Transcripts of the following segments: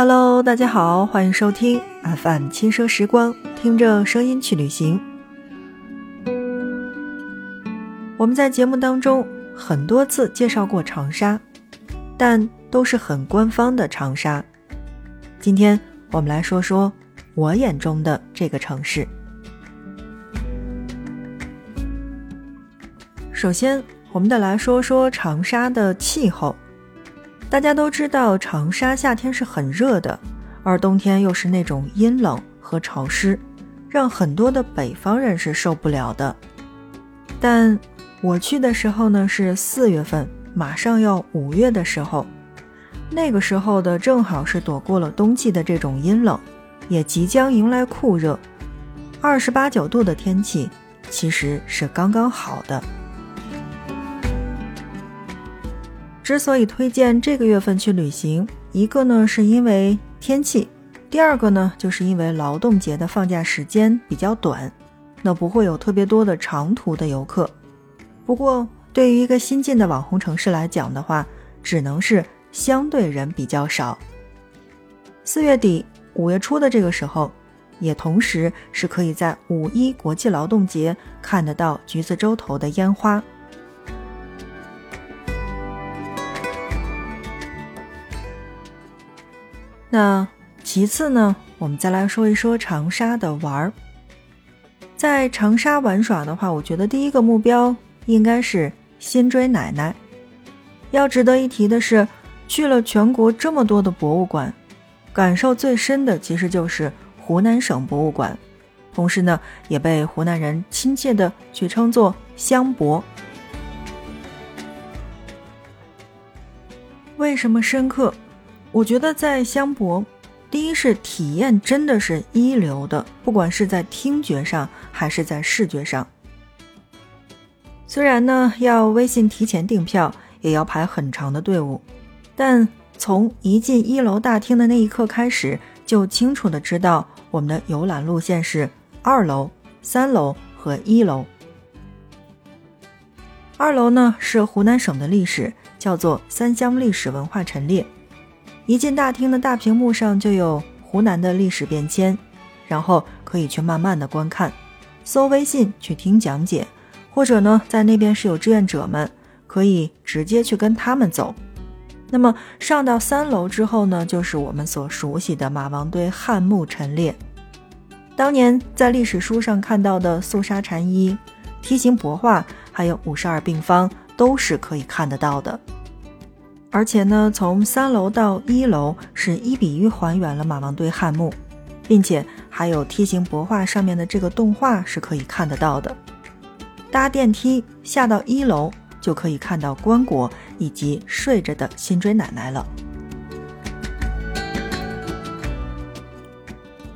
Hello，大家好，欢迎收听 FM 轻奢时光，听着声音去旅行。我们在节目当中很多次介绍过长沙，但都是很官方的长沙。今天我们来说说我眼中的这个城市。首先，我们得来说说长沙的气候。大家都知道，长沙夏天是很热的，而冬天又是那种阴冷和潮湿，让很多的北方人是受不了的。但我去的时候呢，是四月份，马上要五月的时候，那个时候的正好是躲过了冬季的这种阴冷，也即将迎来酷热，二十八九度的天气其实是刚刚好的。之所以推荐这个月份去旅行，一个呢是因为天气，第二个呢就是因为劳动节的放假时间比较短，那不会有特别多的长途的游客。不过对于一个新进的网红城市来讲的话，只能是相对人比较少。四月底五月初的这个时候，也同时是可以在五一国际劳动节看得到橘子洲头的烟花。那其次呢，我们再来说一说长沙的玩儿。在长沙玩耍的话，我觉得第一个目标应该是先追奶奶。要值得一提的是，去了全国这么多的博物馆，感受最深的其实就是湖南省博物馆，同时呢，也被湖南人亲切的去称作湘博。为什么深刻？我觉得在香博，第一是体验真的是一流的，不管是在听觉上还是在视觉上。虽然呢要微信提前订票，也要排很长的队伍，但从一进一楼大厅的那一刻开始，就清楚的知道我们的游览路线是二楼、三楼和一楼。二楼呢是湖南省的历史，叫做三湘历史文化陈列。一进大厅的大屏幕上就有湖南的历史变迁，然后可以去慢慢的观看，搜微信去听讲解，或者呢在那边是有志愿者们，可以直接去跟他们走。那么上到三楼之后呢，就是我们所熟悉的马王堆汉墓陈列。当年在历史书上看到的素纱禅衣、梯形帛画，还有五十二病方，都是可以看得到的。而且呢，从三楼到一楼是一比一还原了马王堆汉墓，并且还有梯形帛画上面的这个动画是可以看得到的。搭电梯下到一楼就可以看到棺椁以及睡着的辛追奶奶了。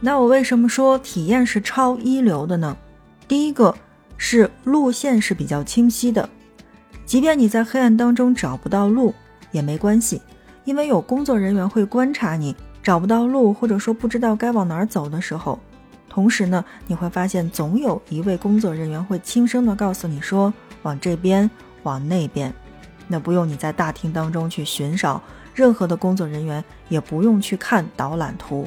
那我为什么说体验是超一流的呢？第一个是路线是比较清晰的，即便你在黑暗当中找不到路。也没关系，因为有工作人员会观察你找不到路，或者说不知道该往哪儿走的时候。同时呢，你会发现总有一位工作人员会轻声的告诉你说往这边，往那边。那不用你在大厅当中去寻找，任何的工作人员也不用去看导览图。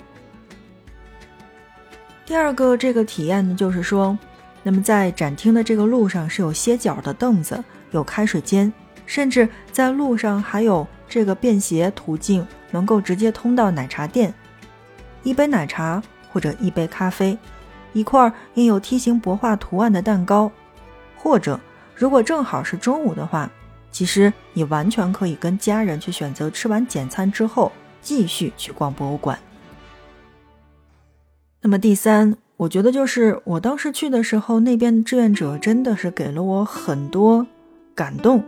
第二个这个体验呢，就是说，那么在展厅的这个路上是有歇脚的凳子，有开水间。甚至在路上还有这个便携途径，能够直接通到奶茶店，一杯奶茶或者一杯咖啡，一块印有梯形帛画图案的蛋糕，或者如果正好是中午的话，其实你完全可以跟家人去选择吃完简餐之后继续去逛博物馆。那么第三，我觉得就是我当时去的时候，那边的志愿者真的是给了我很多感动。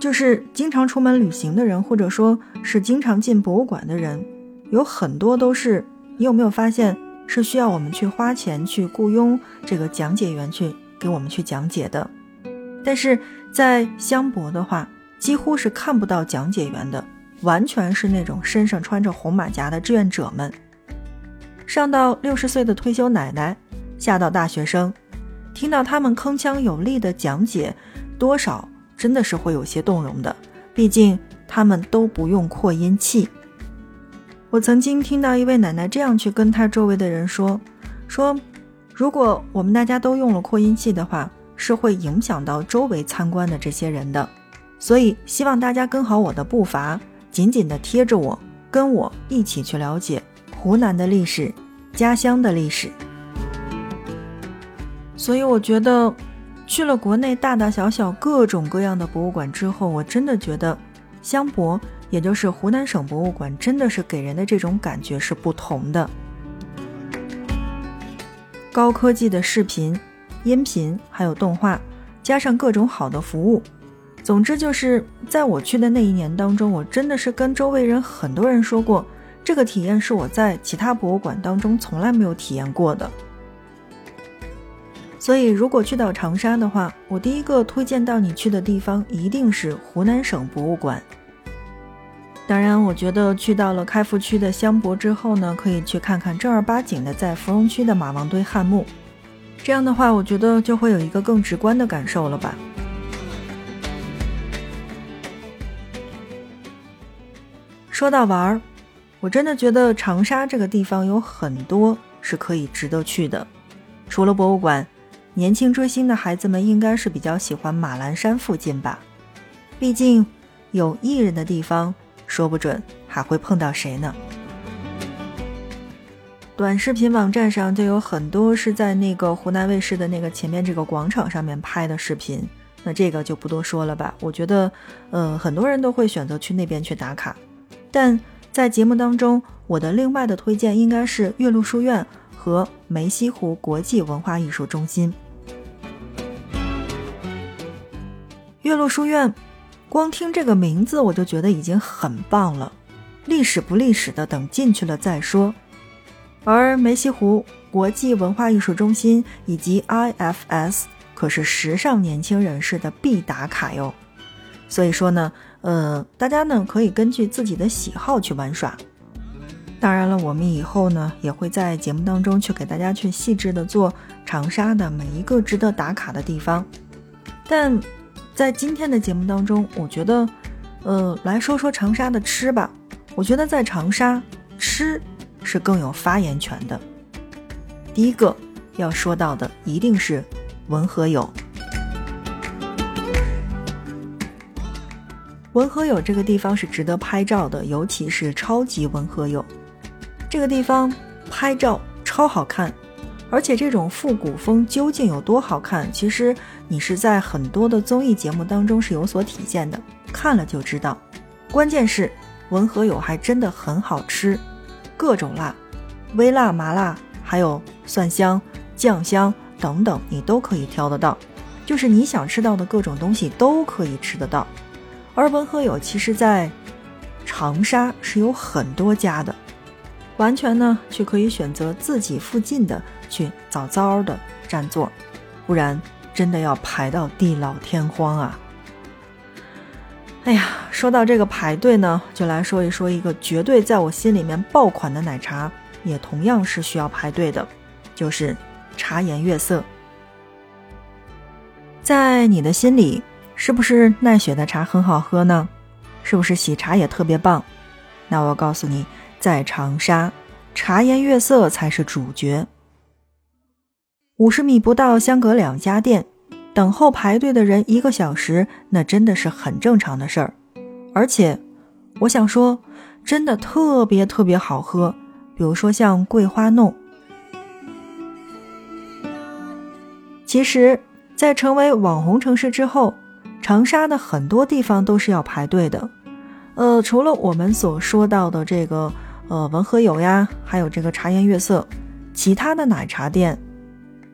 就是经常出门旅行的人，或者说是经常进博物馆的人，有很多都是你有没有发现是需要我们去花钱去雇佣这个讲解员去给我们去讲解的？但是在香博的话，几乎是看不到讲解员的，完全是那种身上穿着红马甲的志愿者们。上到六十岁的退休奶奶，下到大学生，听到他们铿锵有力的讲解，多少。真的是会有些动容的，毕竟他们都不用扩音器。我曾经听到一位奶奶这样去跟她周围的人说：“说，如果我们大家都用了扩音器的话，是会影响到周围参观的这些人的。所以希望大家跟好我的步伐，紧紧地贴着我，跟我一起去了解湖南的历史，家乡的历史。所以我觉得，去了国内大大小小各种各样的博物馆之后，我真的觉得湘博。”也就是湖南省博物馆，真的是给人的这种感觉是不同的。高科技的视频、音频，还有动画，加上各种好的服务，总之就是在我去的那一年当中，我真的是跟周围人很多人说过，这个体验是我在其他博物馆当中从来没有体验过的。所以，如果去到长沙的话，我第一个推荐到你去的地方一定是湖南省博物馆。当然，我觉得去到了开福区的香博之后呢，可以去看看正儿八经的在芙蓉区的马王堆汉墓。这样的话，我觉得就会有一个更直观的感受了吧。说到玩儿，我真的觉得长沙这个地方有很多是可以值得去的。除了博物馆，年轻追星的孩子们应该是比较喜欢马栏山附近吧？毕竟有艺人的地方。说不准还会碰到谁呢？短视频网站上就有很多是在那个湖南卫视的那个前面这个广场上面拍的视频，那这个就不多说了吧。我觉得，呃，很多人都会选择去那边去打卡。但在节目当中，我的另外的推荐应该是岳麓书院和梅溪湖国际文化艺术中心。岳麓书院。光听这个名字，我就觉得已经很棒了。历史不历史的，等进去了再说。而梅溪湖国际文化艺术中心以及 IFS 可是时尚年轻人士的必打卡哟。所以说呢，呃，大家呢可以根据自己的喜好去玩耍。当然了，我们以后呢也会在节目当中去给大家去细致的做长沙的每一个值得打卡的地方，但。在今天的节目当中，我觉得，呃，来说说长沙的吃吧。我觉得在长沙吃是更有发言权的。第一个要说到的一定是文和友。文和友这个地方是值得拍照的，尤其是超级文和友这个地方拍照超好看。而且这种复古风究竟有多好看？其实你是在很多的综艺节目当中是有所体现的，看了就知道。关键是文和友还真的很好吃，各种辣，微辣、麻辣，还有蒜香、酱香等等，你都可以挑得到。就是你想吃到的各种东西都可以吃得到。而文和友其实在长沙是有很多家的。完全呢，去可以选择自己附近的去早早的占座，不然真的要排到地老天荒啊！哎呀，说到这个排队呢，就来说一说一个绝对在我心里面爆款的奶茶，也同样是需要排队的，就是茶颜悦色。在你的心里，是不是奈雪的茶很好喝呢？是不是喜茶也特别棒？那我告诉你。在长沙，茶颜悦色才是主角。五十米不到，相隔两家店，等候排队的人一个小时，那真的是很正常的事儿。而且，我想说，真的特别特别好喝。比如说像桂花弄。其实，在成为网红城市之后，长沙的很多地方都是要排队的。呃，除了我们所说到的这个。呃，文和友呀，还有这个茶颜悦色，其他的奶茶店，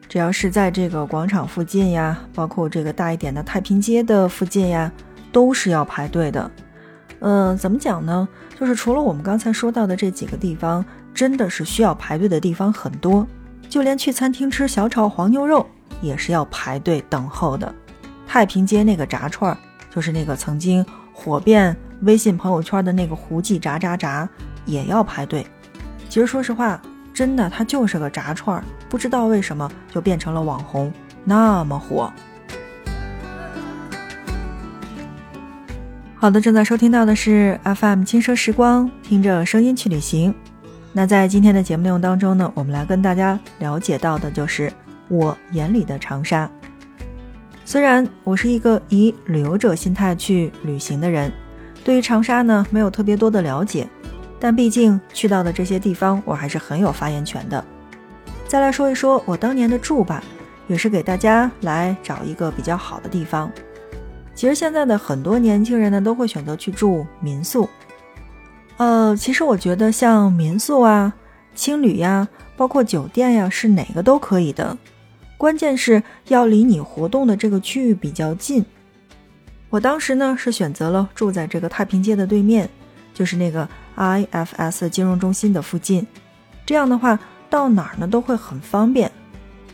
只要是在这个广场附近呀，包括这个大一点的太平街的附近呀，都是要排队的。嗯，怎么讲呢？就是除了我们刚才说到的这几个地方，真的是需要排队的地方很多。就连去餐厅吃小炒黄牛肉，也是要排队等候的。太平街那个炸串儿，就是那个曾经火遍微信朋友圈的那个胡记炸炸炸。也要排队。其实说实话，真的，它就是个炸串儿，不知道为什么就变成了网红，那么火。好的，正在收听到的是 FM 轻奢时光，听着声音去旅行。那在今天的节目内容当中呢，我们来跟大家了解到的就是我眼里的长沙。虽然我是一个以旅游者心态去旅行的人，对于长沙呢没有特别多的了解，但毕竟去到的这些地方，我还是很有发言权的。再来说一说我当年的住吧，也是给大家来找一个比较好的地方。其实现在的很多年轻人呢，都会选择去住民宿。呃，其实我觉得像民宿啊、青旅呀，包括酒店呀，是哪个都可以的，关键是要离你活动的这个区域比较近。我当时呢是选择了住在这个太平街的对面，就是那个 IFS 金融中心的附近。这样的话，到哪儿呢都会很方便，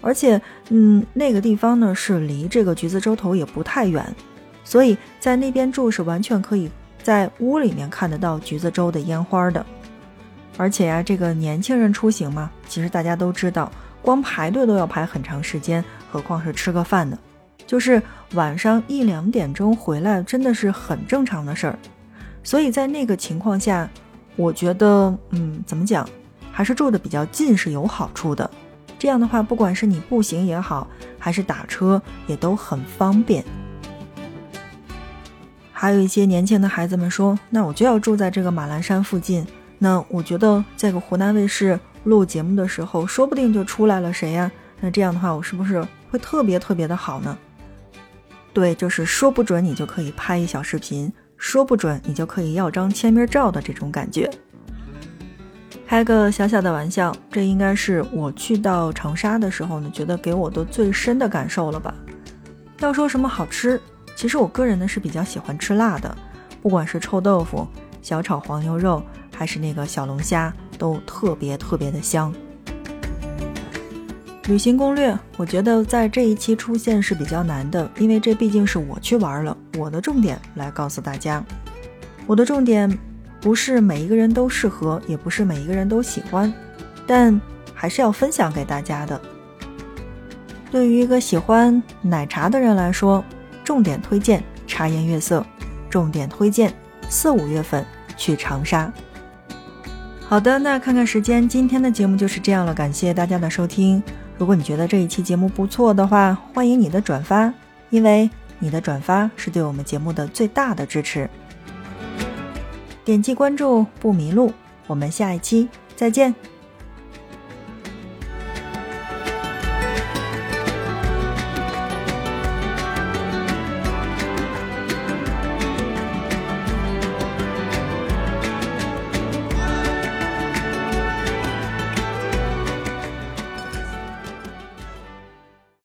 而且，嗯，那个地方呢是离这个橘子洲头也不太远。所以在那边住是完全可以在屋里面看得到橘子洲的烟花的，而且呀，这个年轻人出行嘛，其实大家都知道，光排队都要排很长时间，何况是吃个饭呢？就是晚上一两点钟回来，真的是很正常的事儿。所以在那个情况下，我觉得，嗯，怎么讲，还是住的比较近是有好处的。这样的话，不管是你步行也好，还是打车，也都很方便。还有一些年轻的孩子们说：“那我就要住在这个马栏山附近。”那我觉得，在个湖南卫视录节目的时候，说不定就出来了谁呀？那这样的话，我是不是会特别特别的好呢？对，就是说不准你就可以拍一小视频，说不准你就可以要张签名照的这种感觉。开个小小的玩笑，这应该是我去到长沙的时候呢，觉得给我的最深的感受了吧？要说什么好吃？其实我个人呢是比较喜欢吃辣的，不管是臭豆腐、小炒黄牛肉，还是那个小龙虾，都特别特别的香。旅行攻略，我觉得在这一期出现是比较难的，因为这毕竟是我去玩了，我的重点来告诉大家。我的重点不是每一个人都适合，也不是每一个人都喜欢，但还是要分享给大家的。对于一个喜欢奶茶的人来说。重点推荐茶颜悦色，重点推荐四五月份去长沙。好的，那看看时间，今天的节目就是这样了，感谢大家的收听。如果你觉得这一期节目不错的话，欢迎你的转发，因为你的转发是对我们节目的最大的支持。点击关注不迷路，我们下一期再见。